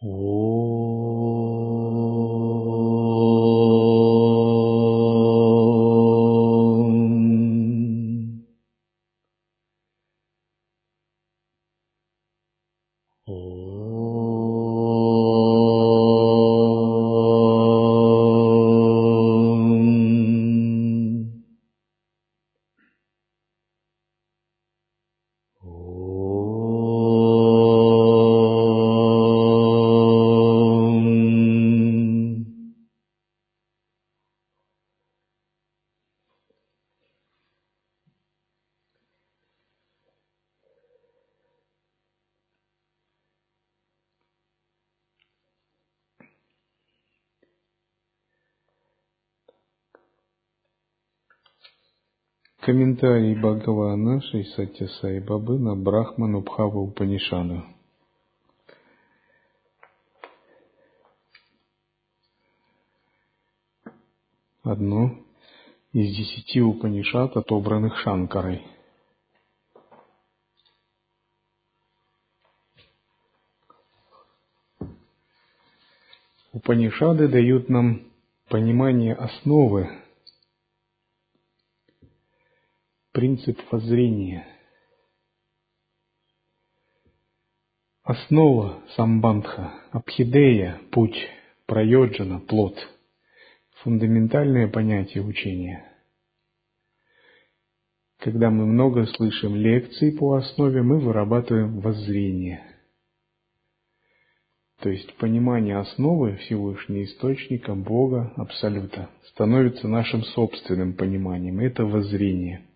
โอ้ Комментарий Бхагавана Шри Сатья Сай Бабы на Брахман Убхава Упанишаду. Одно из десяти Упанишат, отобранных Шанкарой. Упанишады дают нам понимание основы, принцип воззрения. Основа самбандха, абхидея, путь, прайоджана, плод. Фундаментальное понятие учения. Когда мы много слышим лекций по основе, мы вырабатываем воззрение. То есть понимание основы Всевышнего Источника, Бога, Абсолюта, становится нашим собственным пониманием. Это воззрение.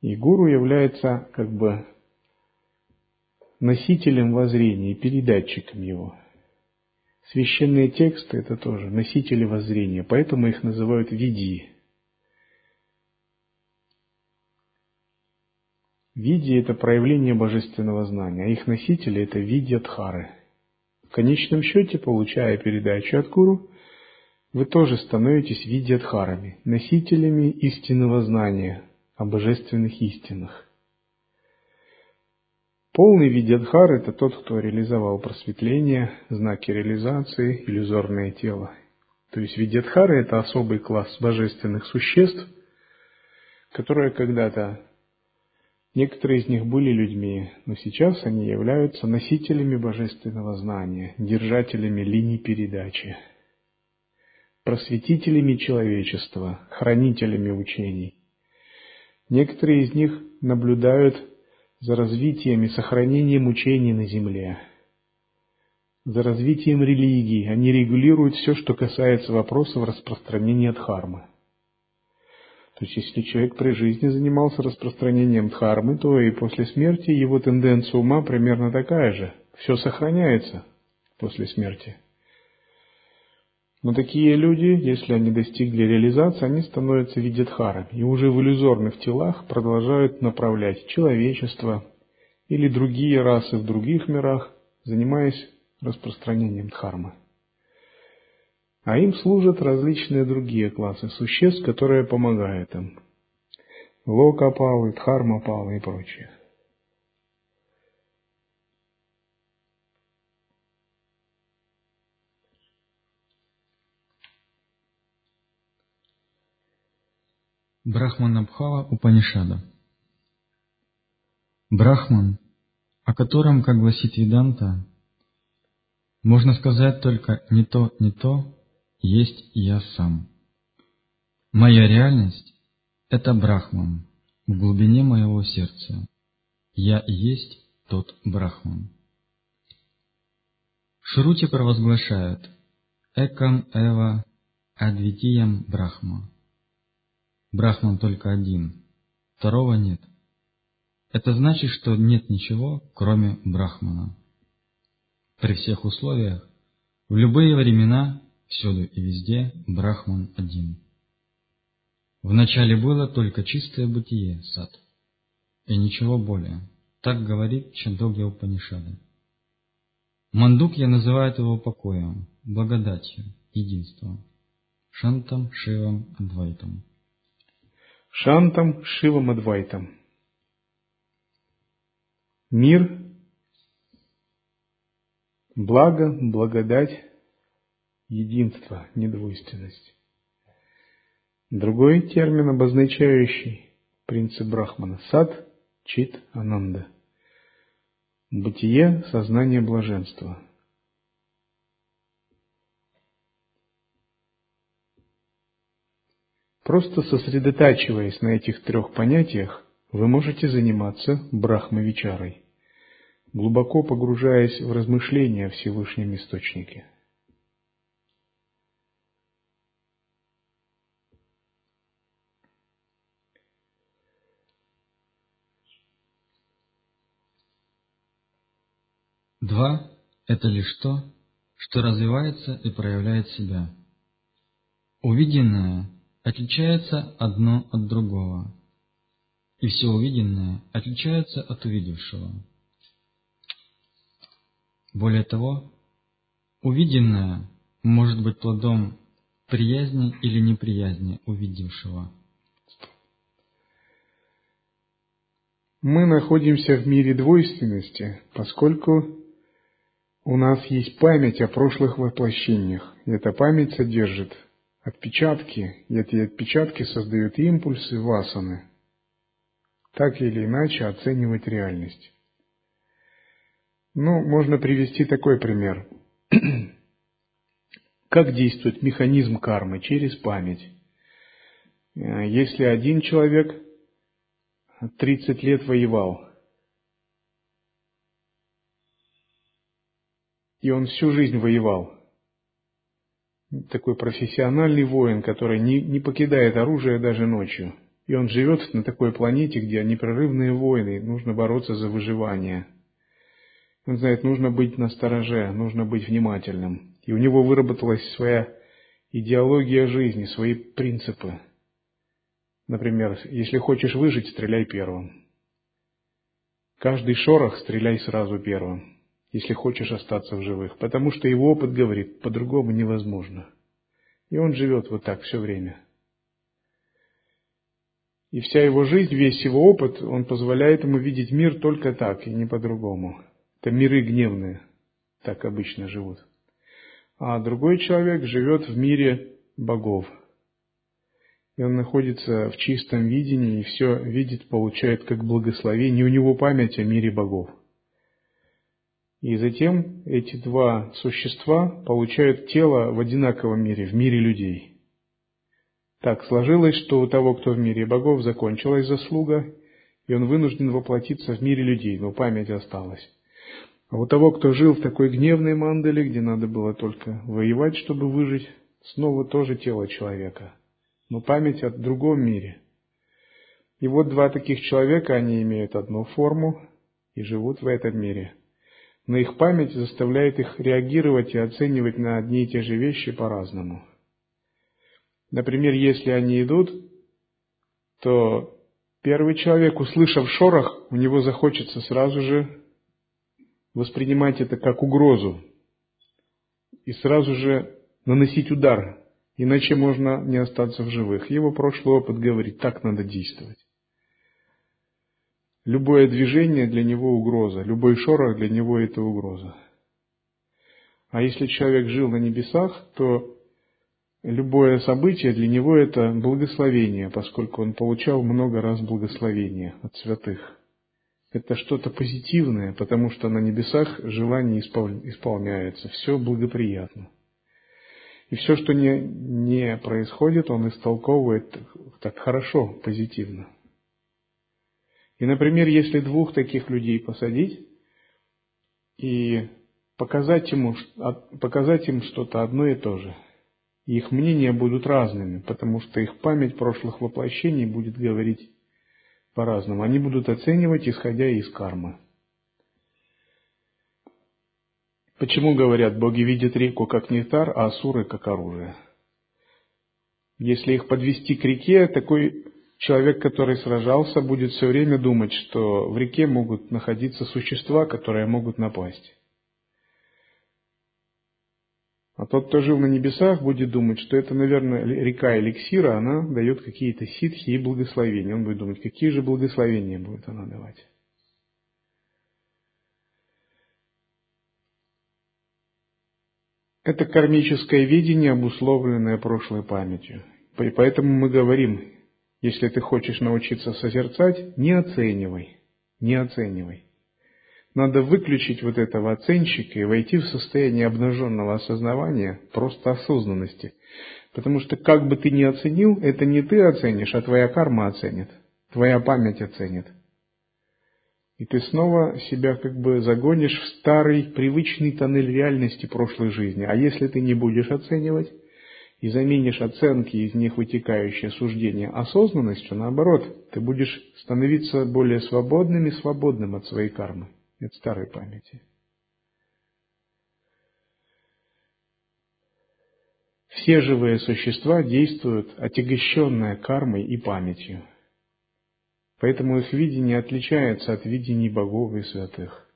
И гуру является как бы носителем воззрения и передатчиком его. Священные тексты – это тоже носители воззрения, поэтому их называют види. Види – это проявление божественного знания, а их носители – это видьядхары. В конечном счете, получая передачу от гуру, вы тоже становитесь видьядхарами, носителями истинного знания о божественных истинах. Полный видьядхар – это тот, кто реализовал просветление, знаки реализации, иллюзорное тело. То есть видьядхары – это особый класс божественных существ, которые когда-то, некоторые из них были людьми, но сейчас они являются носителями божественного знания, держателями линий передачи, просветителями человечества, хранителями учений. Некоторые из них наблюдают за развитием и сохранением учений на Земле, за развитием религии. Они регулируют все, что касается вопросов распространения дхармы. То есть, если человек при жизни занимался распространением дхармы, то и после смерти его тенденция ума примерно такая же. Все сохраняется после смерти. Но такие люди, если они достигли реализации, они становятся видятхарами и уже в иллюзорных телах продолжают направлять человечество или другие расы в других мирах, занимаясь распространением дхармы. А им служат различные другие классы существ, которые помогают им. Локапалы, дхармапалы и прочее. Брахманабхава Упанишада Брахман, о котором, как гласит Веданта, можно сказать только «не то, не то, есть я сам». Моя реальность – это Брахман в глубине моего сердца. Я есть тот Брахман. Шрути провозглашают «Экам Эва Адвитиям Брахма». Брахман только один, второго нет. Это значит, что нет ничего, кроме Брахмана. При всех условиях, в любые времена, всюду и везде Брахман один. Вначале было только чистое бытие, сад, и ничего более. Так говорит Чандогья Упанишада. Мандукья называет его покоем, благодатью, единством, шантом, шивом, адвайтом. Шантам Шивам Адвайтам. Мир Благо, благодать, единство, недвойственность. Другой термин, обозначающий принцип Брахмана – сад, чит, ананда. Бытие, сознание, блаженство. Просто сосредотачиваясь на этих трех понятиях, вы можете заниматься брахмавичарой, глубоко погружаясь в размышления о Всевышнем Источнике. Два – это лишь то, что развивается и проявляет себя. Увиденное отличается одно от другого, и все увиденное отличается от увидевшего. Более того, увиденное может быть плодом приязни или неприязни увидевшего. Мы находимся в мире двойственности, поскольку у нас есть память о прошлых воплощениях. Эта память содержит отпечатки, и эти отпечатки создают импульсы васаны. Так или иначе оценивать реальность. Ну, можно привести такой пример. Как действует механизм кармы? Через память. Э, если один человек 30 лет воевал, И он всю жизнь воевал. Такой профессиональный воин, который не, не покидает оружие даже ночью. И он живет на такой планете, где непрерывные войны, нужно бороться за выживание. Он знает, нужно быть на стороже, нужно быть внимательным. И у него выработалась своя идеология жизни, свои принципы. Например, если хочешь выжить, стреляй первым. Каждый шорох стреляй сразу первым если хочешь остаться в живых, потому что его опыт говорит, по-другому невозможно. И он живет вот так все время. И вся его жизнь, весь его опыт, он позволяет ему видеть мир только так и не по-другому. Это миры гневные, так обычно живут. А другой человек живет в мире богов. И он находится в чистом видении и все видит, получает как благословение. И у него память о мире богов. И затем эти два существа получают тело в одинаковом мире, в мире людей. Так сложилось, что у того, кто в мире богов, закончилась заслуга, и он вынужден воплотиться в мире людей, но память осталась. А у того, кто жил в такой гневной мандале, где надо было только воевать, чтобы выжить, снова тоже тело человека, но память о другом мире. И вот два таких человека, они имеют одну форму и живут в этом мире – но их память заставляет их реагировать и оценивать на одни и те же вещи по-разному. Например, если они идут, то первый человек, услышав шорох, у него захочется сразу же воспринимать это как угрозу и сразу же наносить удар, иначе можно не остаться в живых. Его прошлый опыт говорит, так надо действовать. Любое движение для него угроза, любой шорох для него это угроза. А если человек жил на небесах, то любое событие для него это благословение, поскольку он получал много раз благословение от святых. Это что-то позитивное, потому что на небесах желание исполняется, все благоприятно. И все, что не, не происходит, он истолковывает так хорошо, позитивно. И, например, если двух таких людей посадить и показать, ему, показать им что-то одно и то же, их мнения будут разными, потому что их память прошлых воплощений будет говорить по-разному. Они будут оценивать, исходя из кармы. Почему говорят, боги видят реку как нектар, а асуры как оружие? Если их подвести к реке, такой Человек, который сражался, будет все время думать, что в реке могут находиться существа, которые могут напасть. А тот, кто жил на небесах, будет думать, что это, наверное, река эликсира, она дает какие-то ситхи и благословения. Он будет думать, какие же благословения будет она давать. Это кармическое видение, обусловленное прошлой памятью. Поэтому мы говорим, если ты хочешь научиться созерцать, не оценивай, не оценивай. Надо выключить вот этого оценщика и войти в состояние обнаженного осознавания, просто осознанности. Потому что как бы ты ни оценил, это не ты оценишь, а твоя карма оценит, твоя память оценит. И ты снова себя как бы загонишь в старый, привычный тоннель реальности прошлой жизни. А если ты не будешь оценивать и заменишь оценки из них вытекающие суждения осознанностью, наоборот, ты будешь становиться более свободным и свободным от своей кармы от старой памяти. Все живые существа действуют отягощенные кармой и памятью. Поэтому их видение отличается от видений богов и святых.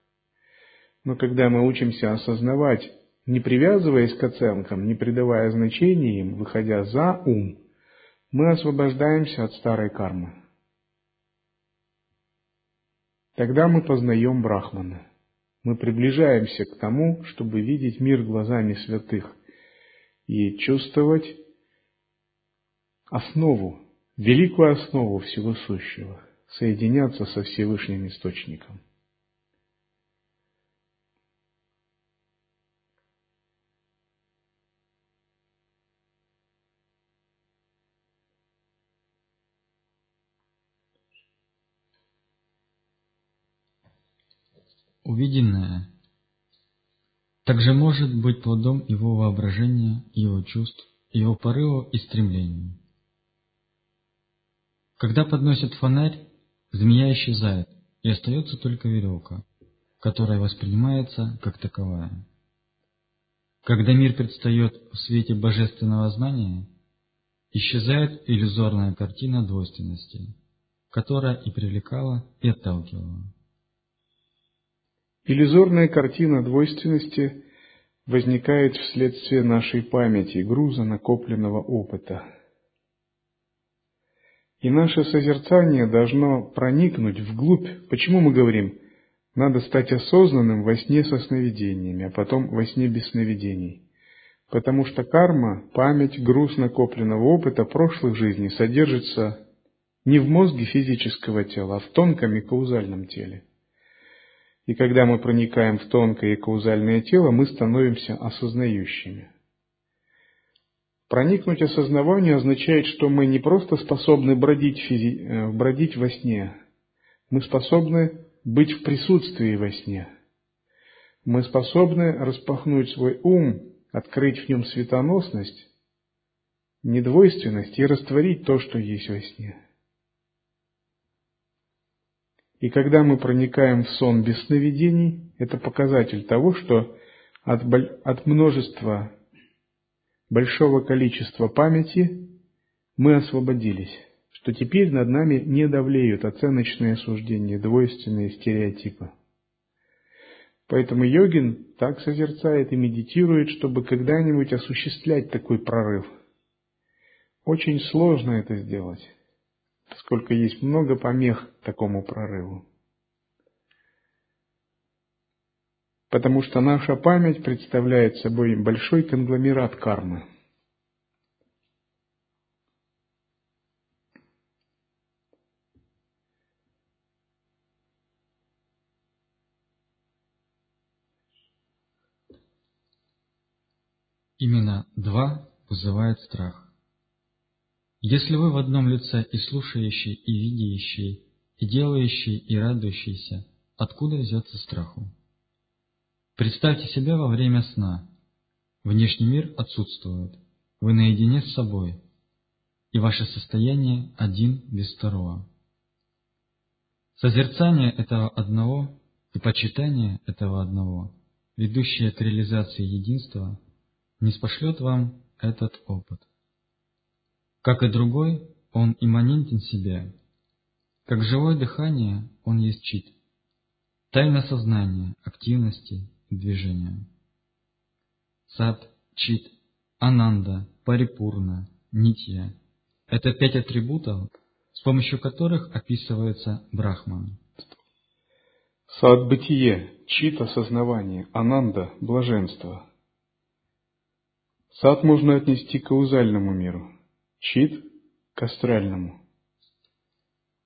Но когда мы учимся осознавать, не привязываясь к оценкам, не придавая значения им, выходя за ум, мы освобождаемся от старой кармы. Тогда мы познаем Брахмана. Мы приближаемся к тому, чтобы видеть мир глазами святых и чувствовать основу, великую основу всего сущего, соединяться со Всевышним Источником. Увиденное также может быть плодом его воображения, его чувств, его порывов и стремлений. Когда подносят фонарь, змея исчезает, и остается только веревка, которая воспринимается как таковая. Когда мир предстает в свете божественного знания, исчезает иллюзорная картина двойственности, которая и привлекала, и отталкивала. Иллюзорная картина двойственности возникает вследствие нашей памяти, груза накопленного опыта. И наше созерцание должно проникнуть вглубь. Почему мы говорим, надо стать осознанным во сне со сновидениями, а потом во сне без сновидений? Потому что карма, память, груз накопленного опыта прошлых жизней содержится не в мозге физического тела, а в тонком и каузальном теле. И когда мы проникаем в тонкое и каузальное тело, мы становимся осознающими. Проникнуть осознаванию означает, что мы не просто способны бродить, физи... Э, бродить во сне, мы способны быть в присутствии во сне. Мы способны распахнуть свой ум, открыть в нем светоносность, недвойственность и растворить то, что есть во сне. И когда мы проникаем в сон без сновидений, это показатель того, что от, от множества, большого количества памяти мы освободились, что теперь над нами не давлеют оценочные суждения, двойственные стереотипы. Поэтому йогин так созерцает и медитирует, чтобы когда-нибудь осуществлять такой прорыв. Очень сложно это сделать поскольку есть много помех такому прорыву. Потому что наша память представляет собой большой конгломерат кармы. Именно два вызывает страх. Если вы в одном лице и слушающий, и видящий, и делающий, и радующийся, откуда взяться страху? Представьте себя во время сна. Внешний мир отсутствует. Вы наедине с собой, и ваше состояние один без второго. Созерцание этого одного и почитание этого одного, ведущее к реализации единства, не спошлет вам этот опыт. Как и другой, он имманентен себе. Как живое дыхание, он есть чит. Тайна сознания, активности и движения. Сад, чит, ананда, парипурна, нитья – это пять атрибутов, с помощью которых описывается Брахман. Сад – бытие, чит – осознавание, ананда – блаженство. Сад можно отнести к каузальному миру, чит – к астральному,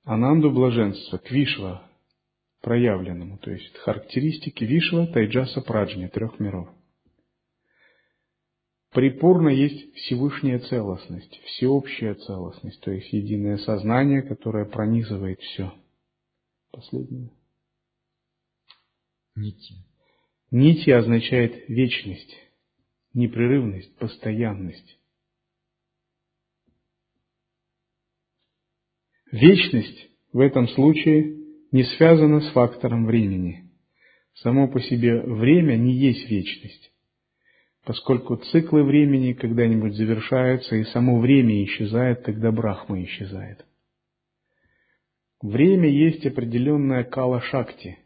ананду блаженства к вишва проявленному, то есть характеристики вишва, тайджаса, праджни, трех миров. Припорно есть Всевышняя целостность, всеобщая целостность, то есть единое сознание, которое пронизывает все. Последнее. Нити. Нити означает вечность, непрерывность, постоянность. Вечность в этом случае не связана с фактором времени. Само по себе время не есть вечность поскольку циклы времени когда-нибудь завершаются, и само время исчезает, когда Брахма исчезает. Время есть определенная кала-шакти,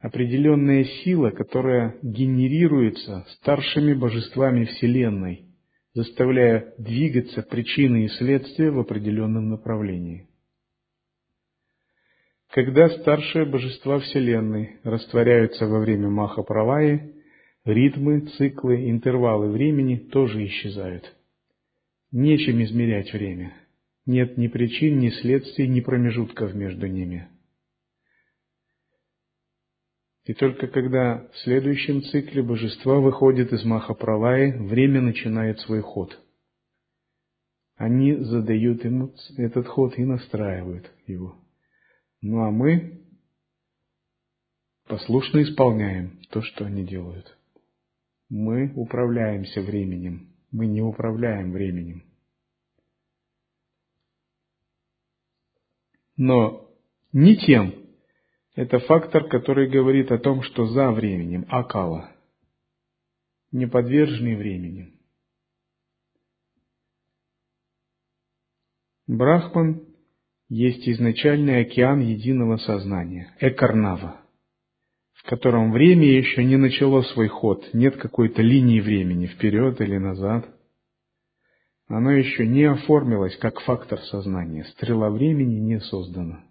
определенная сила, которая генерируется старшими божествами Вселенной, заставляя двигаться причины и следствия в определенном направлении. Когда старшие божества Вселенной растворяются во время Маха-Пралаи, Ритмы, циклы, интервалы времени тоже исчезают. Нечем измерять время. Нет ни причин, ни следствий, ни промежутков между ними. И только когда в следующем цикле божества выходят из Махапралаи, время начинает свой ход. Они задают ему этот ход и настраивают его. Ну а мы послушно исполняем то, что они делают. Мы управляемся временем. Мы не управляем временем. Но не тем. Это фактор, который говорит о том, что за временем, акала, не подверженный временем. Брахман есть изначальный океан единого сознания, экарнава котором время еще не начало свой ход, нет какой-то линии времени, вперед или назад. Оно еще не оформилось как фактор сознания, стрела времени не создана.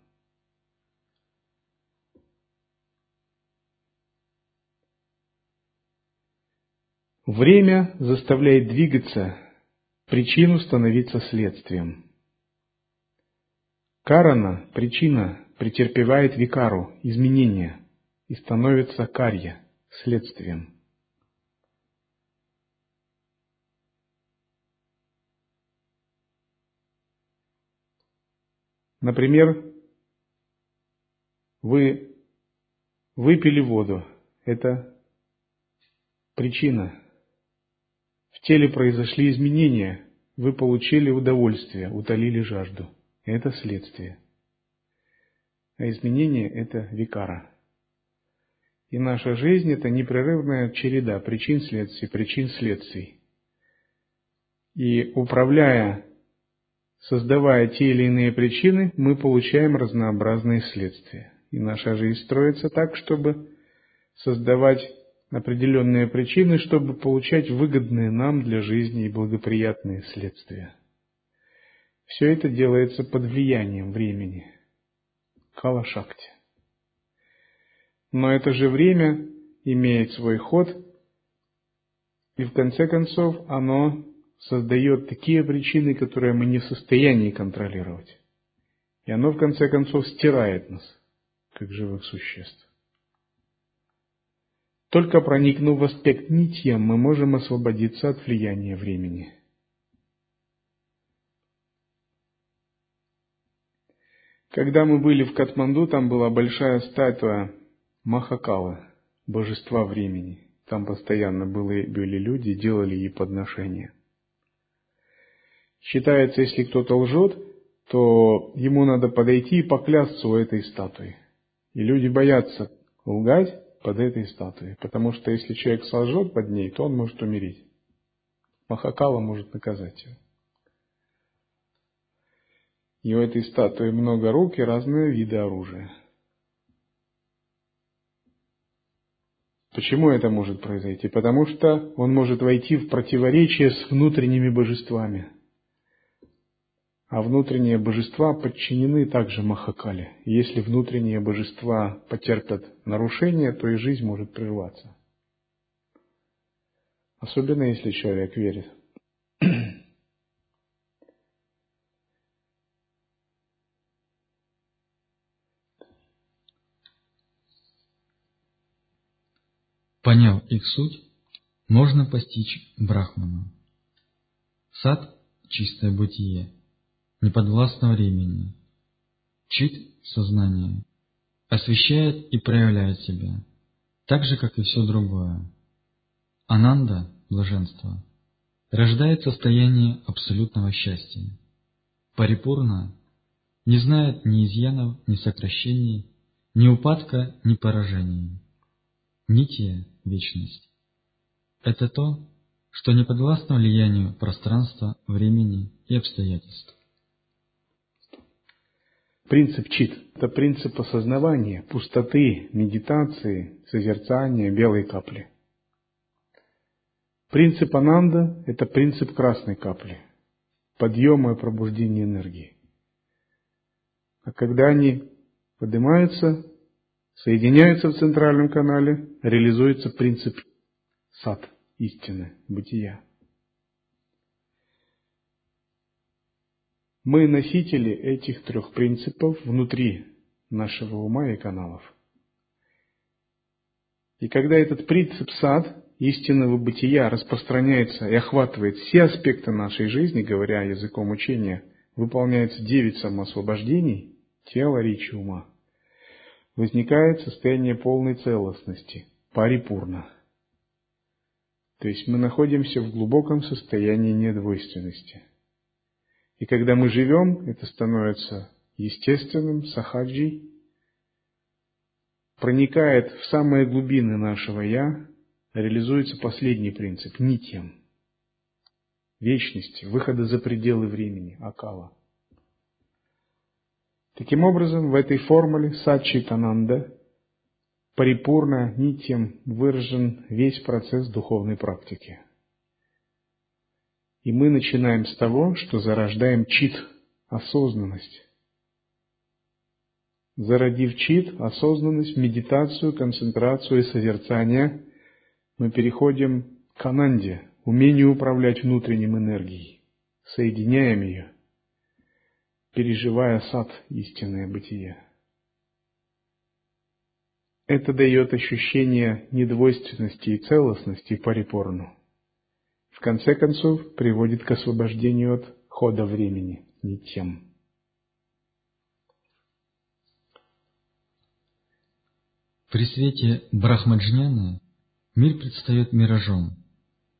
Время заставляет двигаться, причину становиться следствием. Карана, причина, претерпевает викару, изменения – и становится карья, следствием. Например, вы выпили воду. Это причина. Теле произошли изменения. Вы получили удовольствие, утолили жажду. Это следствие. А изменение – это викара. И наша жизнь – это непрерывная череда причин-следствий, причин-следствий. И управляя, создавая те или иные причины, мы получаем разнообразные следствия. И наша жизнь строится так, чтобы создавать определенные причины, чтобы получать выгодные нам для жизни и благоприятные следствия. Все это делается под влиянием времени. Калашакти. Но это же время имеет свой ход, и в конце концов оно создает такие причины, которые мы не в состоянии контролировать. И оно в конце концов стирает нас, как живых существ. Только проникнув в аспект нитья, мы можем освободиться от влияния времени. Когда мы были в Катманду, там была большая статуя Махакала, божества времени. Там постоянно были, были люди, делали ей подношения. Считается, если кто-то лжет, то ему надо подойти и поклясться у этой статуи. И люди боятся лгать под этой статуей, потому что если человек солжет под ней, то он может умереть. Махакала может наказать его. И у этой статуи много рук и разные виды оружия. Почему это может произойти? Потому что он может войти в противоречие с внутренними божествами. А внутренние божества подчинены также Махакале. Если внутренние божества потерпят нарушение, то и жизнь может прерваться. особенно если человек верит. Поняв их суть, можно постичь Брахману. Сад – чистое бытие, неподвластно времени. Чит – сознание, освещает и проявляет себя, так же, как и все другое. Ананда – блаженство, рождает состояние абсолютного счастья. Парипурна не знает ни изъянов, ни сокращений, ни упадка, ни поражений. Нития – вечность. Это то, что не подвластно влиянию пространства, времени и обстоятельств. Принцип чит – это принцип осознавания, пустоты, медитации, созерцания белой капли. Принцип ананда – это принцип красной капли, подъема и пробуждения энергии. А когда они поднимаются, соединяются в центральном канале, реализуется принцип сад – истины, бытия. Мы носители этих трех принципов внутри нашего ума и каналов. И когда этот принцип сад, истинного бытия, распространяется и охватывает все аспекты нашей жизни, говоря языком учения, выполняется девять самоосвобождений тела, речи, ума, возникает состояние полной целостности, парипурна – то есть мы находимся в глубоком состоянии недвойственности. И когда мы живем, это становится естественным, сахаджи, проникает в самые глубины нашего «я», реализуется последний принцип – нитьям, вечности, выхода за пределы времени, акала. Таким образом, в этой формуле сачитананда парипурно нитьем выражен весь процесс духовной практики. И мы начинаем с того, что зарождаем чит, осознанность. Зародив чит, осознанность, медитацию, концентрацию и созерцание, мы переходим к ананде, умению управлять внутренним энергией, соединяем ее, переживая сад истинное бытие. Это дает ощущение недвойственности и целостности парипорну. В конце концов, приводит к освобождению от хода времени, нитьям. При свете Брахмаджняна мир предстает миражом,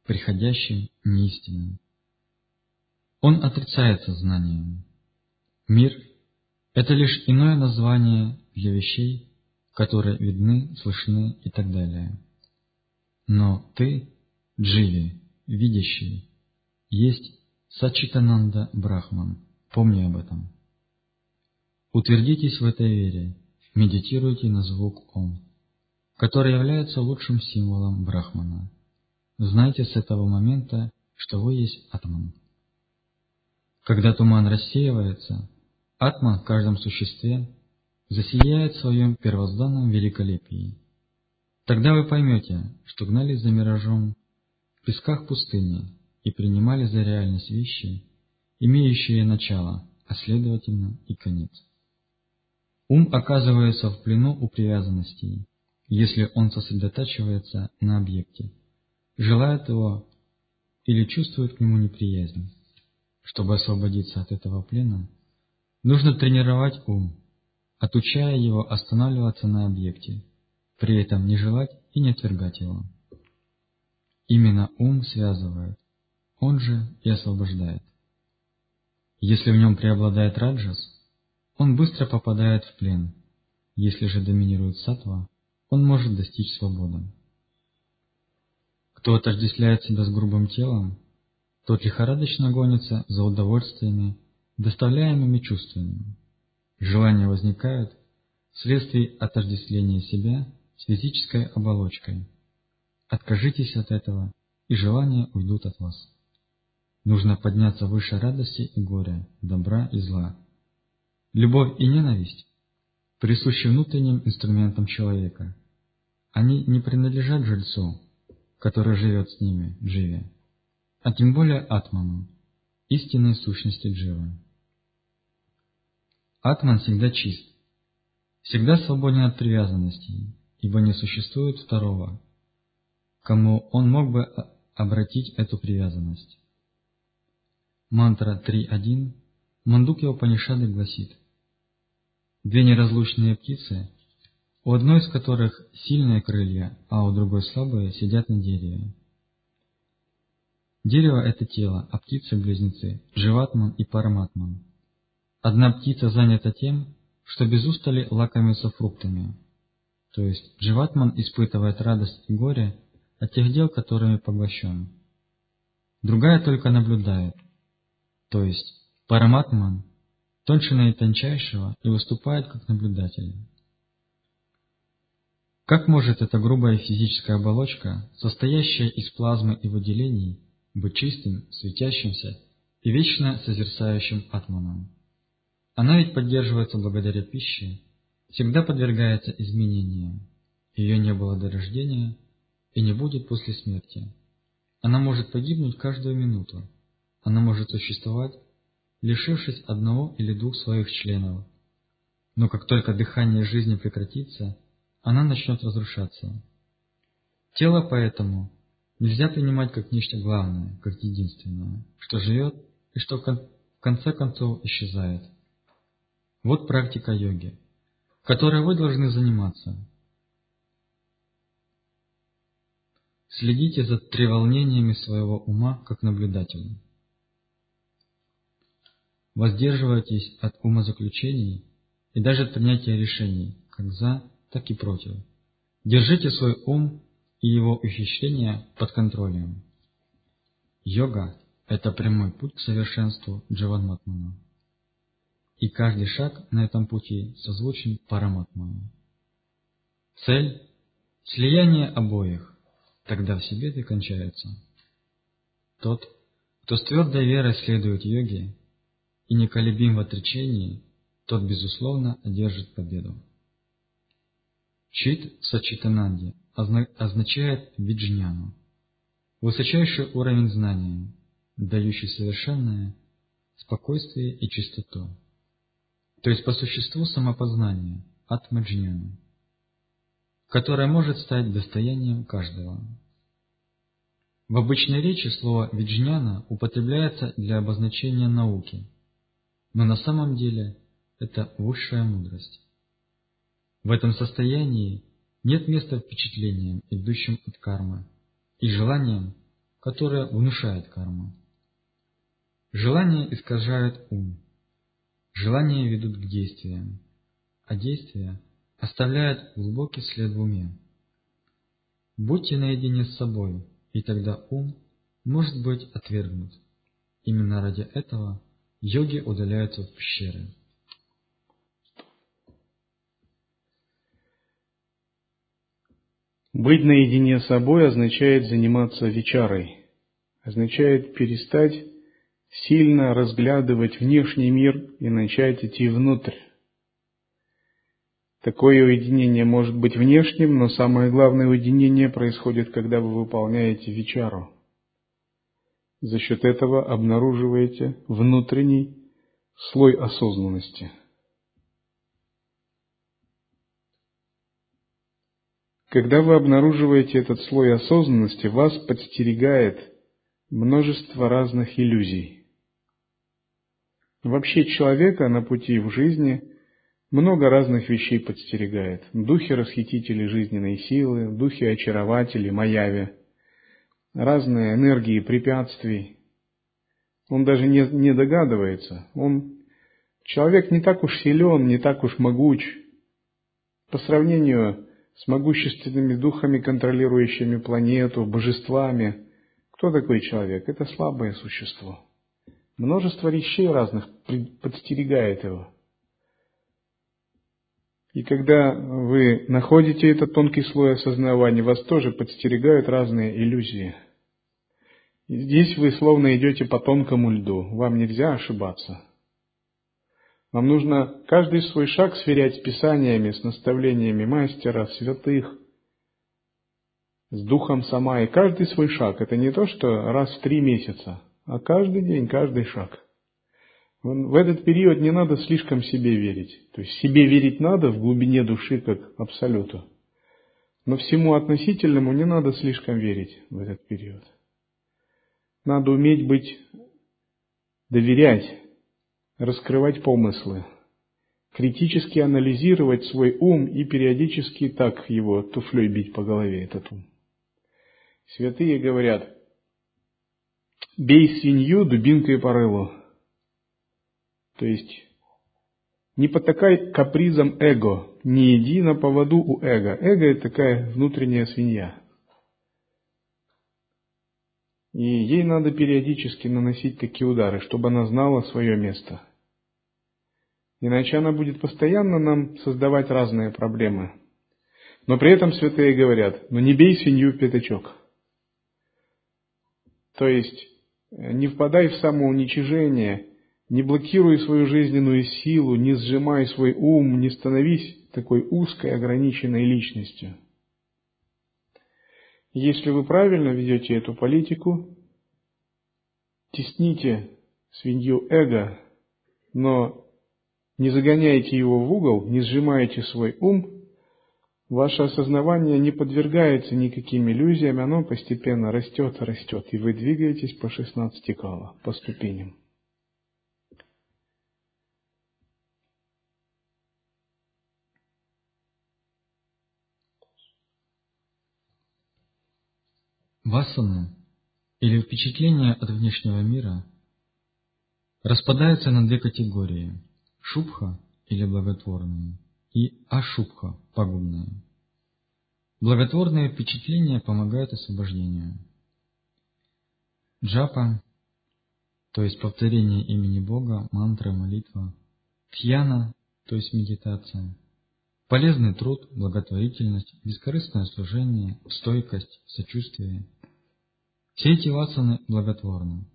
приходящим неистинным. Он отрицается знанием. Мир – это лишь иное название для вещей, которые видны, слышны и так далее. Но ты, Дживи, видящий, есть Сачитананда Брахман. Помни об этом. Утвердитесь в этой вере, медитируйте на звук Ом, который является лучшим символом Брахмана. Знайте с этого момента, что вы есть Атман. Когда туман рассеивается, Атман в каждом существе засияет в своем первозданном великолепии. Тогда вы поймете, что гнались за миражом песках пустыни и принимали за реальность вещи, имеющие начало, а следовательно и конец. Ум оказывается в плену у привязанностей, если он сосредотачивается на объекте, желает его или чувствует к нему неприязнь. Чтобы освободиться от этого плена, нужно тренировать ум, отучая его останавливаться на объекте, при этом не желать и не отвергать его. Именно ум связывает, он же и освобождает. Если в нем преобладает раджас, он быстро попадает в плен, если же доминирует сатва, он может достичь свободы. Кто отождествляет себя с грубым телом, тот лихорадочно гонится за удовольствиями, доставляемыми чувствами. Желания возникают вследствие отождествления себя с физической оболочкой. Откажитесь от этого, и желания уйдут от вас. Нужно подняться выше радости и горя, добра и зла. Любовь и ненависть присущи внутренним инструментам человека. Они не принадлежат жильцу, который живет с ними, Дживе, а тем более Атману, истинной сущности Дживы. Атман всегда чист, всегда свободен от привязанностей, ибо не существует второго, кому он мог бы обратить эту привязанность. Мантра 3.1 Мандукья Панишады гласит Две неразлучные птицы, у одной из которых сильные крылья, а у другой слабые, сидят на дереве. Дерево – это тело, а птицы-близнецы – Живатман и Параматман. Одна птица занята тем, что без устали лакомится фруктами, то есть Дживатман испытывает радость и горе от тех дел, которыми поглощен. Другая только наблюдает, то есть Параматман тоньше наитончайшего и выступает как наблюдатель. Как может эта грубая физическая оболочка, состоящая из плазмы и выделений, быть чистым, светящимся и вечно созерцающим атманом? Она ведь поддерживается благодаря пище, всегда подвергается изменениям. Ее не было до рождения и не будет после смерти. Она может погибнуть каждую минуту. Она может существовать, лишившись одного или двух своих членов. Но как только дыхание жизни прекратится, она начнет разрушаться. Тело поэтому нельзя принимать как нечто главное, как единственное, что живет и что в конце концов исчезает. Вот практика йоги, которой вы должны заниматься. Следите за треволнениями своего ума как наблюдатель. Воздерживайтесь от умозаключений и даже от принятия решений, как за, так и против. Держите свой ум и его ухищрения под контролем. Йога – это прямой путь к совершенству Джаванматмана и каждый шаг на этом пути созвучен параматману. Цель – слияние обоих, тогда все беды кончаются. Тот, кто с твердой верой следует йоге и неколебим в отречении, тот, безусловно, одержит победу. Чит в Сачитананде означает виджняну, высочайший уровень знания, дающий совершенное спокойствие и чистоту то есть по существу самопознание, атмаджняна, которое может стать достоянием каждого. В обычной речи слово «виджняна» употребляется для обозначения науки, но на самом деле это высшая мудрость. В этом состоянии нет места впечатлениям, идущим от кармы, и желаниям, которые внушает карма. Желания искажают ум, Желания ведут к действиям, а действия оставляют глубокий след в уме. Будьте наедине с собой, и тогда ум может быть отвергнут. Именно ради этого йоги удаляются в пещеры. Быть наедине с собой означает заниматься вечарой, означает перестать сильно разглядывать внешний мир и начать идти внутрь. Такое уединение может быть внешним, но самое главное уединение происходит, когда вы выполняете вечару. За счет этого обнаруживаете внутренний слой осознанности. Когда вы обнаруживаете этот слой осознанности, вас подстерегает множество разных иллюзий. Вообще человека на пути в жизни много разных вещей подстерегает. Духи расхитители жизненной силы, духи очарователи, маяви, разные энергии препятствий. Он даже не, не догадывается. Он, человек не так уж силен, не так уж могуч. По сравнению с могущественными духами, контролирующими планету, божествами, кто такой человек? Это слабое существо. Множество вещей разных подстерегает его. И когда вы находите этот тонкий слой осознавания, вас тоже подстерегают разные иллюзии. И здесь вы словно идете по тонкому льду, вам нельзя ошибаться. Вам нужно каждый свой шаг сверять с писаниями, с наставлениями мастера, святых. с духом сама, и каждый свой шаг. Это не то, что раз в три месяца, а каждый день, каждый шаг. В этот период не надо слишком себе верить. То есть себе верить надо в глубине души как абсолюту. Но всему относительному не надо слишком верить в этот период. Надо уметь быть, доверять, раскрывать помыслы, критически анализировать свой ум и периодически так его туфлей бить по голове, этот ум. Святые говорят, бей свинью дубинкой по рылу. То есть, не потакай капризом эго, не иди на поводу у эго. Эго – это такая внутренняя свинья. И ей надо периодически наносить такие удары, чтобы она знала свое место. Иначе она будет постоянно нам создавать разные проблемы. Но при этом святые говорят, ну не бей свинью в пятачок. То есть, не впадай в самоуничижение, не блокируй свою жизненную силу, не сжимай свой ум, не становись такой узкой, ограниченной личностью. Если вы правильно ведете эту политику, тесните свинью эго, но не загоняйте его в угол, не сжимайте свой ум, ваше осознавание не подвергается никаким иллюзиям, оно постепенно растет, растет, и вы двигаетесь по 16 кала, по ступеням. Вассана или впечатление от внешнего мира распадаются на две категории – шубха или благотворные и ашубха – пагубные. Благотворные впечатления помогают освобождению. Джапа, то есть повторение имени Бога, мантра, молитва, тьяна, то есть медитация, полезный труд, благотворительность, бескорыстное служение, стойкость, сочувствие – все эти васаны благотворны.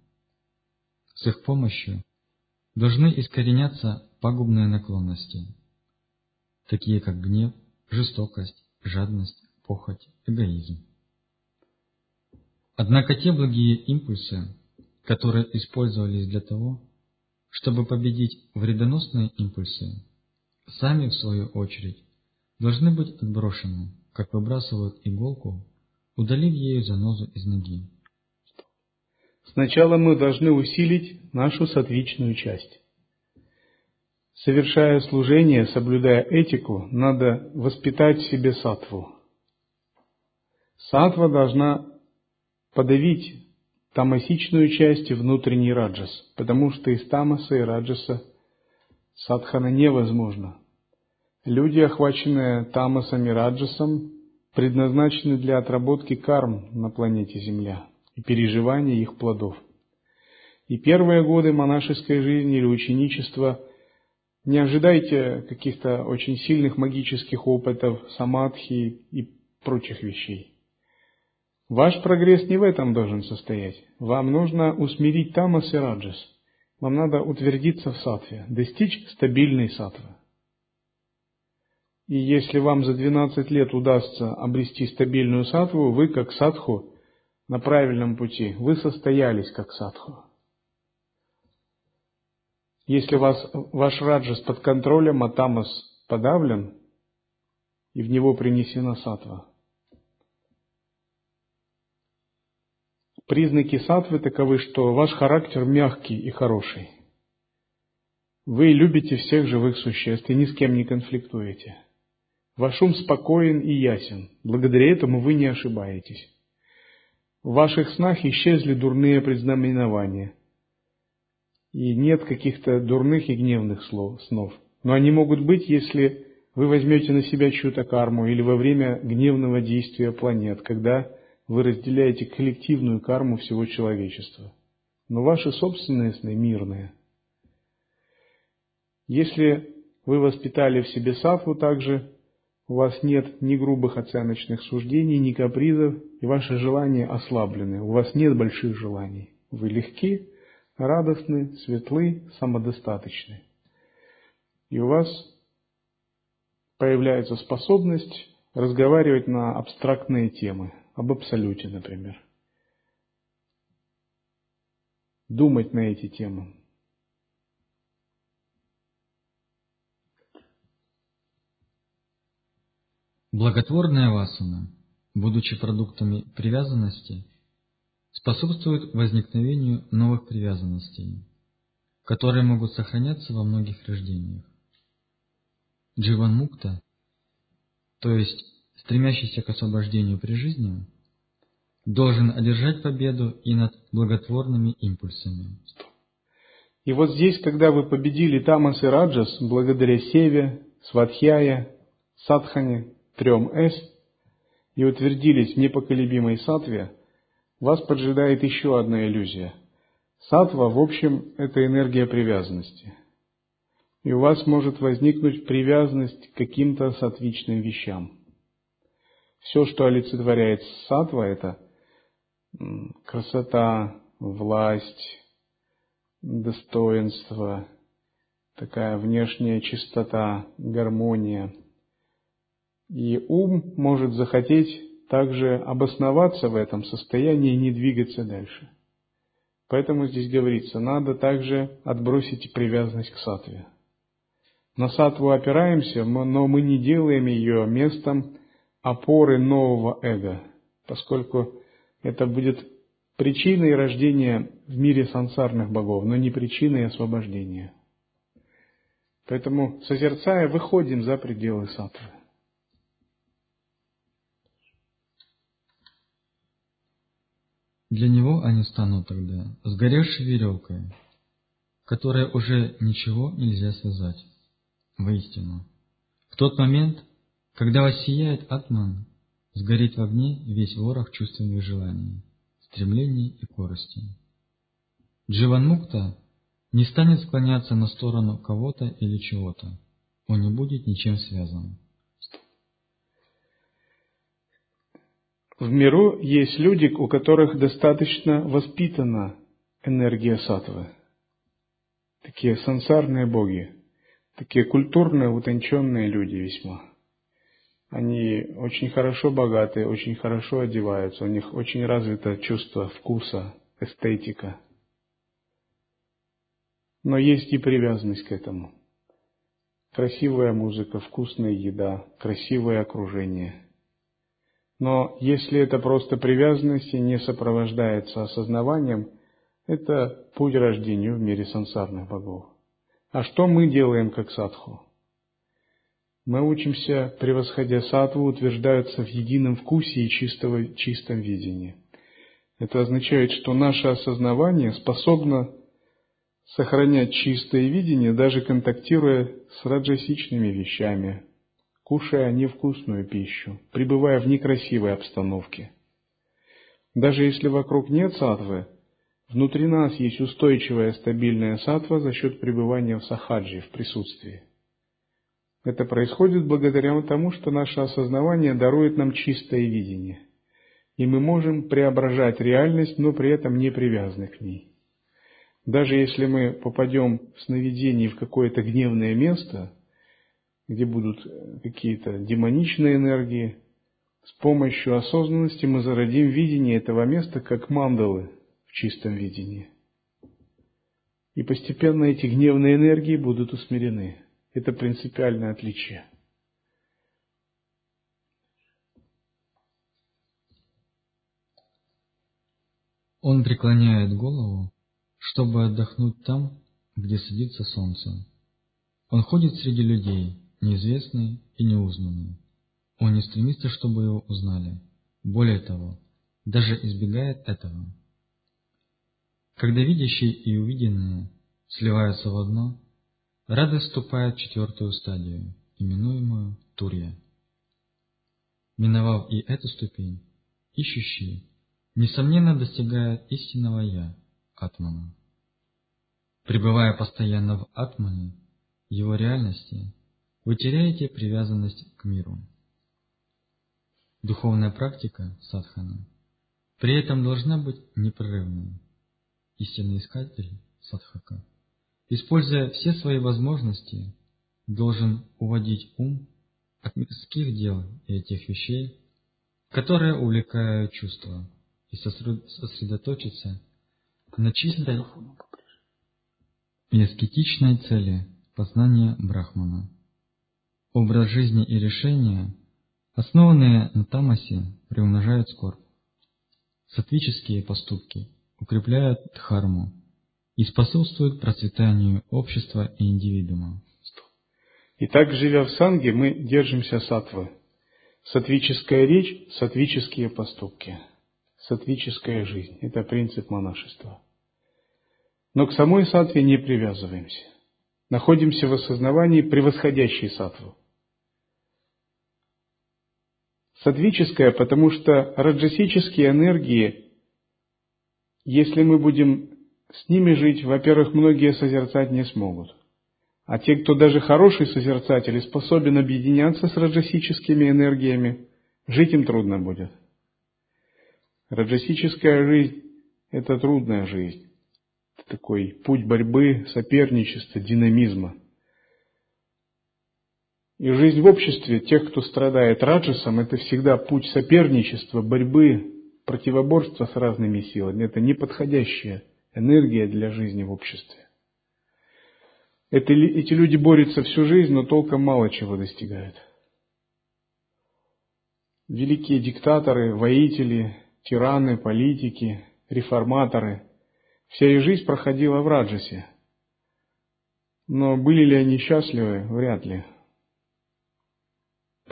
С их помощью должны искореняться пагубные наклонности, такие как гнев, жестокость, жадность, похоть, эгоизм. Однако те благие импульсы, которые использовались для того, чтобы победить вредоносные импульсы, сами, в свою очередь, должны быть отброшены, как выбрасывают иголку, удалив ею занозу из ноги. Сначала мы должны усилить нашу сатвичную часть. Совершая служение, соблюдая этику, надо воспитать в себе сатву. Сатва должна подавить тамасичную часть и внутренний раджас, потому что из тамаса и раджаса садхана невозможно. Люди, охваченные тамасом и раджасом, предназначены для отработки карм на планете Земля и переживания их плодов. И первые годы монашеской жизни или ученичества не ожидайте каких-то очень сильных магических опытов, самадхи и прочих вещей. Ваш прогресс не в этом должен состоять. Вам нужно усмирить тамас и раджас. Вам надо утвердиться в сатве, достичь стабильной сатвы. И если вам за 12 лет удастся обрести стабильную сатву, вы, как садху, на правильном пути, вы состоялись как садху. Если вас, ваш раджас под контролем, а тамас подавлен, и в него принесена сатва. Признаки сатвы таковы, что ваш характер мягкий и хороший. Вы любите всех живых существ и ни с кем не конфликтуете. Ваш ум спокоен и ясен. Благодаря этому вы не ошибаетесь. В ваших снах исчезли дурные предзнаменования. И нет каких-то дурных и гневных слов, снов. Но они могут быть, если вы возьмете на себя чью-то карму или во время гневного действия планет, когда вы разделяете коллективную карму всего человечества. Но ваши собственные сны мирные. Если вы воспитали в себе сатву также, у вас нет ни грубых оценочных суждений, ни капризов, и ваши желания ослаблены. У вас нет больших желаний. Вы легки, радостны, светлы, самодостаточны. И у вас появляется способность разговаривать на абстрактные темы. об абсолюте, например. Думать на эти темы. Благотворная васана, будучи продуктами привязанности, способствует возникновению новых привязанностей, которые могут сохраняться во многих рождениях. Дживан Мукта, то есть стремящийся к освобождению при жизни, должен одержать победу и над благотворными импульсами. И вот здесь, когда вы победили Тамас и Раджас, благодаря Севе, Сватхяя, Садхане, трем «С» и утвердились в непоколебимой сатве, вас поджидает еще одна иллюзия. Сатва, в общем, это энергия привязанности. И у вас может возникнуть привязанность к каким-то сатвичным вещам. Все, что олицетворяет сатва, это красота, власть, достоинство, такая внешняя чистота, гармония – и ум может захотеть также обосноваться в этом состоянии и не двигаться дальше. Поэтому здесь говорится, надо также отбросить привязанность к сатве. На сатву опираемся, но мы не делаем ее местом опоры нового эго, поскольку это будет причиной рождения в мире сансарных богов, но не причиной освобождения. Поэтому, созерцая, выходим за пределы сатвы. Для него они станут тогда сгоревшей веревкой, которой уже ничего нельзя связать. Воистину, в тот момент, когда воссияет Атман, сгорит в огне весь ворох чувственных желаний, стремлений и корости. Дживан Мукта не станет склоняться на сторону кого-то или чего-то, он не будет ничем связан. В миру есть люди, у которых достаточно воспитана энергия сатвы. Такие сансарные боги, такие культурные, утонченные люди весьма. Они очень хорошо богаты, очень хорошо одеваются, у них очень развито чувство вкуса, эстетика. Но есть и привязанность к этому. Красивая музыка, вкусная еда, красивое окружение – но если это просто привязанность и не сопровождается осознаванием, это путь рождению в мире сансарных богов. А что мы делаем как садху? Мы учимся, превосходя сатву, утверждаются в едином вкусе и чистого, чистом видении. Это означает, что наше осознавание способно сохранять чистое видение, даже контактируя с раджасичными вещами, кушая невкусную пищу, пребывая в некрасивой обстановке. Даже если вокруг нет сатвы, внутри нас есть устойчивая стабильная сатва за счет пребывания в сахаджи, в присутствии. Это происходит благодаря тому, что наше осознавание дарует нам чистое видение, и мы можем преображать реальность, но при этом не привязаны к ней. Даже если мы попадем в сновидении в какое-то гневное место – где будут э, какие-то демоничные энергии. С помощью осознанности мы зародим видение этого места как мандалы в чистом видении. И постепенно эти гневные энергии будут усмирены. Это принципиальное отличие. Он преклоняет голову, чтобы отдохнуть там, где садится солнце. Он ходит среди людей, неизвестный и неузнанный. Он не стремится, чтобы его узнали. Более того, даже избегает этого. Когда видящие и увиденные сливаются в одно, радость вступает в четвертую стадию, именуемую Турья. Миновав и эту ступень, ищущие, несомненно, достигают истинного Я, Атмана. Пребывая постоянно в Атмане, его реальности, вы теряете привязанность к миру. Духовная практика садхана при этом должна быть непрерывной. Истинный искатель садхака, используя все свои возможности, должен уводить ум от мирских дел и этих вещей которые увлекают чувства, и сосредоточиться на чистой и аскетичной цели познания Брахмана. Образ жизни и решения, основанные на тамасе, приумножают скорбь. Сатвические поступки укрепляют дхарму и способствуют процветанию общества и индивидуума. Итак, живя в санге, мы держимся сатвы. Сатвическая речь, сатвические поступки, сатвическая жизнь – это принцип монашества. Но к самой сатве не привязываемся. Находимся в осознавании превосходящей сатву. Сатвическая, потому что раджасические энергии, если мы будем с ними жить, во-первых, многие созерцать не смогут. А те, кто даже хороший созерцатель и способен объединяться с раджасическими энергиями, жить им трудно будет. Раджасическая жизнь – это трудная жизнь. Это такой путь борьбы, соперничества, динамизма. И жизнь в обществе тех, кто страдает раджасом, это всегда путь соперничества, борьбы, противоборства с разными силами. Это неподходящая энергия для жизни в обществе. Это, эти люди борются всю жизнь, но толком мало чего достигают. Великие диктаторы, воители, тираны, политики, реформаторы. Вся их жизнь проходила в Раджасе. Но были ли они счастливы? Вряд ли.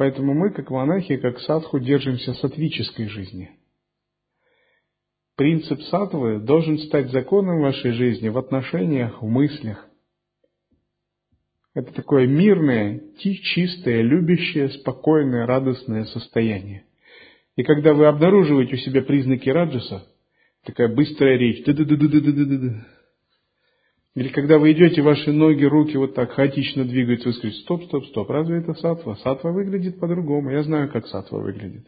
Поэтому мы, как монахи, как садху, держимся сатвической жизни. Принцип сатвы должен стать законом вашей жизни в отношениях, в мыслях, это такое мирное, чистое, любящее, спокойное, радостное состояние. И когда вы обнаруживаете у себя признаки раджаса, такая быстрая речь, или когда вы идете, ваши ноги, руки вот так хаотично двигаются, вы скажете, стоп, стоп, стоп, разве это сатва? Сатва выглядит по-другому, я знаю, как сатва выглядит.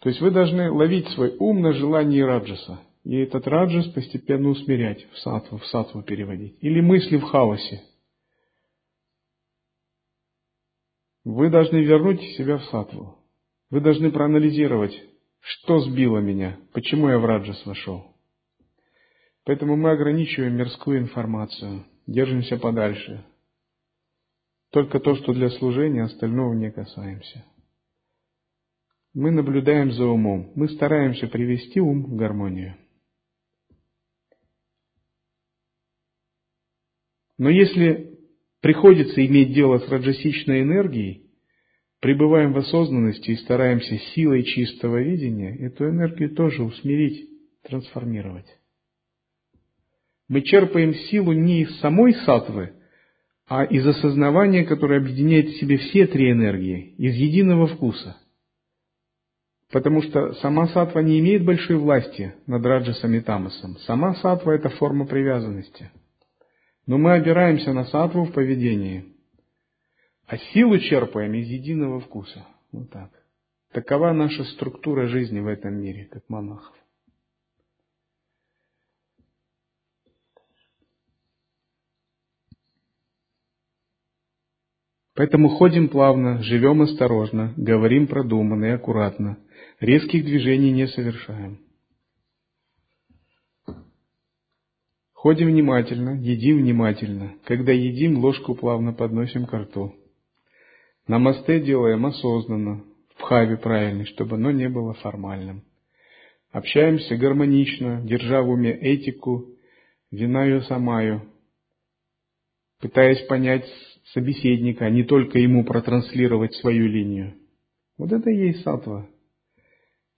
То есть вы должны ловить свой ум на желании раджаса. И этот раджас постепенно усмирять, в сатву, в сатву переводить. Или мысли в хаосе. Вы должны вернуть себя в сатву. Вы должны проанализировать, что сбило меня, почему я в раджас вошел. Поэтому мы ограничиваем мирскую информацию, держимся подальше. Только то, что для служения, остального не касаемся. Мы наблюдаем за умом, мы стараемся привести ум в гармонию. Но если приходится иметь дело с раджасичной энергией, пребываем в осознанности и стараемся силой чистого видения эту энергию тоже усмирить, трансформировать. Мы черпаем силу не из самой сатвы, а из осознавания, которое объединяет в себе все три энергии, из единого вкуса. Потому что сама сатва не имеет большой власти над раджасом и тамасом. Сама сатва – это форма привязанности – но мы опираемся на сатву в поведении, а силу черпаем из единого вкуса. Вот так. Такова наша структура жизни в этом мире, как монахов. Поэтому ходим плавно, живем осторожно, говорим продуманно и аккуратно, резких движений не совершаем. Ходим внимательно, едим внимательно. Когда едим, ложку плавно подносим к рту. Намасте делаем осознанно, в бхаве правильно, чтобы оно не было формальным. Общаемся гармонично, держа в уме этику, винаю самаю, пытаясь понять собеседника, а не только ему протранслировать свою линию. Вот это и есть сатва.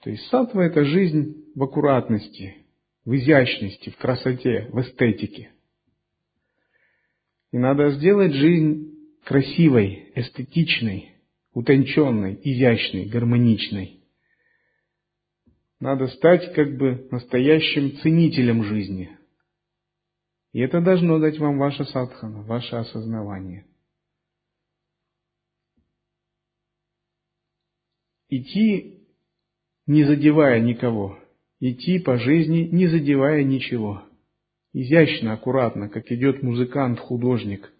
То есть сатва – это жизнь в аккуратности, в изящности, в красоте, в эстетике. И надо сделать жизнь красивой, эстетичной, утонченной, изящной, гармоничной. Надо стать как бы настоящим ценителем жизни. И это должно дать вам ваше садхана, ваше осознавание. Идти, не задевая никого, идти по жизни, не задевая ничего. Изящно, аккуратно, как идет музыкант, художник.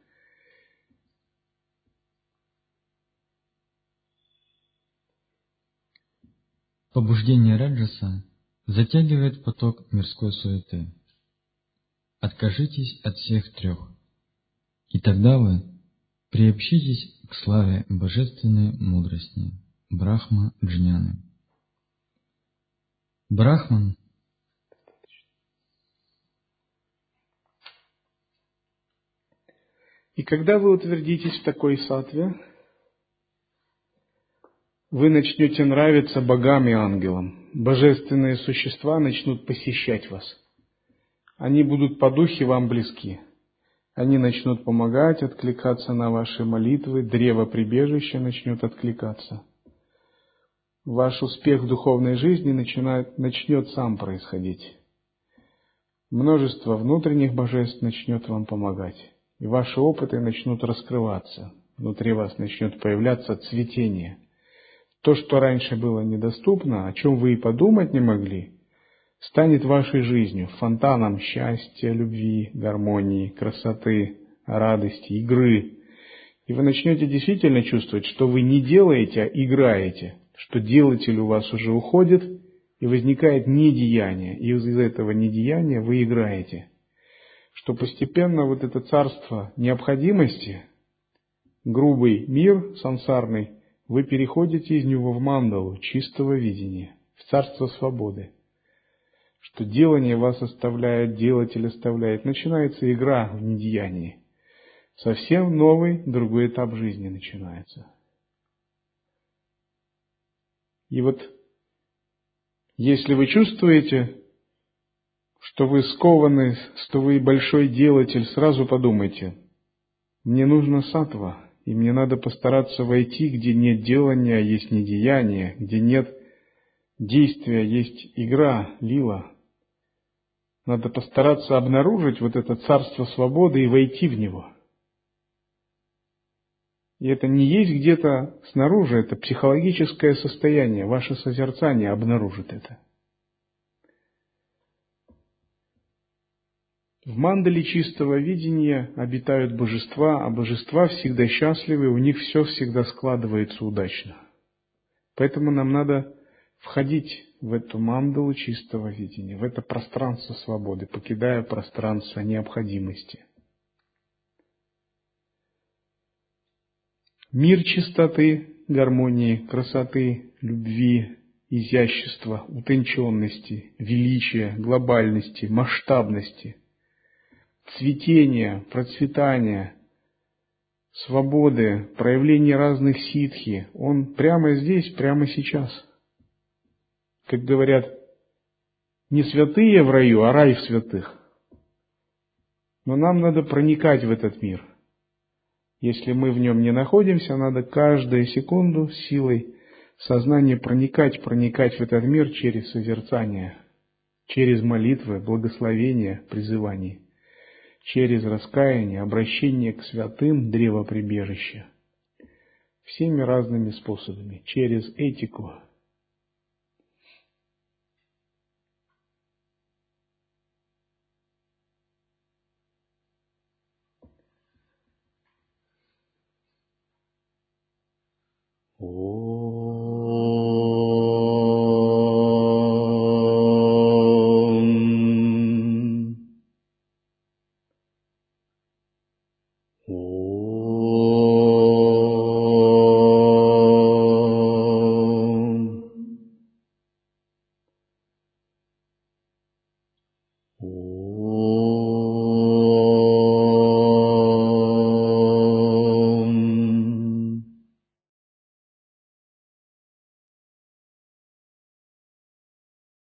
Побуждение Раджаса затягивает поток мирской суеты. Откажитесь от всех трех, и тогда вы приобщитесь к славе божественной мудрости, Брахма Джняны. Брахман И когда вы утвердитесь в такой сатве, вы начнете нравиться богам и ангелам. Божественные существа начнут посещать вас. Они будут по духе вам близки. Они начнут помогать, откликаться на ваши молитвы, древо прибежища начнет откликаться. Ваш успех в духовной жизни начинает, начнет сам происходить. Множество внутренних божеств начнет вам помогать, и ваши опыты начнут раскрываться. Внутри вас начнет появляться цветение. То, что раньше было недоступно, о чем вы и подумать не могли, станет вашей жизнью, фонтаном счастья, любви, гармонии, красоты, радости, игры. И вы начнете действительно чувствовать, что вы не делаете, а играете, что делатель у вас уже уходит, и возникает недеяние, и из этого недеяния вы играете. Что постепенно вот это царство необходимости, грубый мир сансарный, вы переходите из него в мандалу чистого видения, в царство свободы что делание вас оставляет, делатель оставляет. Начинается игра в недеянии. Совсем новый, другой этап жизни начинается. И вот, если вы чувствуете, что вы скованы, что вы большой делатель, сразу подумайте, мне нужно сатва, и мне надо постараться войти, где нет делания, есть недеяние, где нет действия, есть игра, лила, надо постараться обнаружить вот это царство свободы и войти в него. И это не есть где-то снаружи, это психологическое состояние, ваше созерцание обнаружит это. В мандале чистого видения обитают божества, а божества всегда счастливы, у них все всегда складывается удачно. Поэтому нам надо входить в эту мандалу чистого видения, в это пространство свободы, покидая пространство необходимости. Мир чистоты, гармонии, красоты, любви, изящества, утонченности, величия, глобальности, масштабности, цветения, процветания, свободы, проявления разных ситхи, он прямо здесь, прямо сейчас – как говорят, не святые в раю, а рай в святых. Но нам надо проникать в этот мир. Если мы в нем не находимся, надо каждую секунду силой сознания проникать, проникать в этот мир через созерцание, через молитвы, благословения, призывания, через раскаяние, обращение к святым древоприбежища. Всеми разными способами, через этику,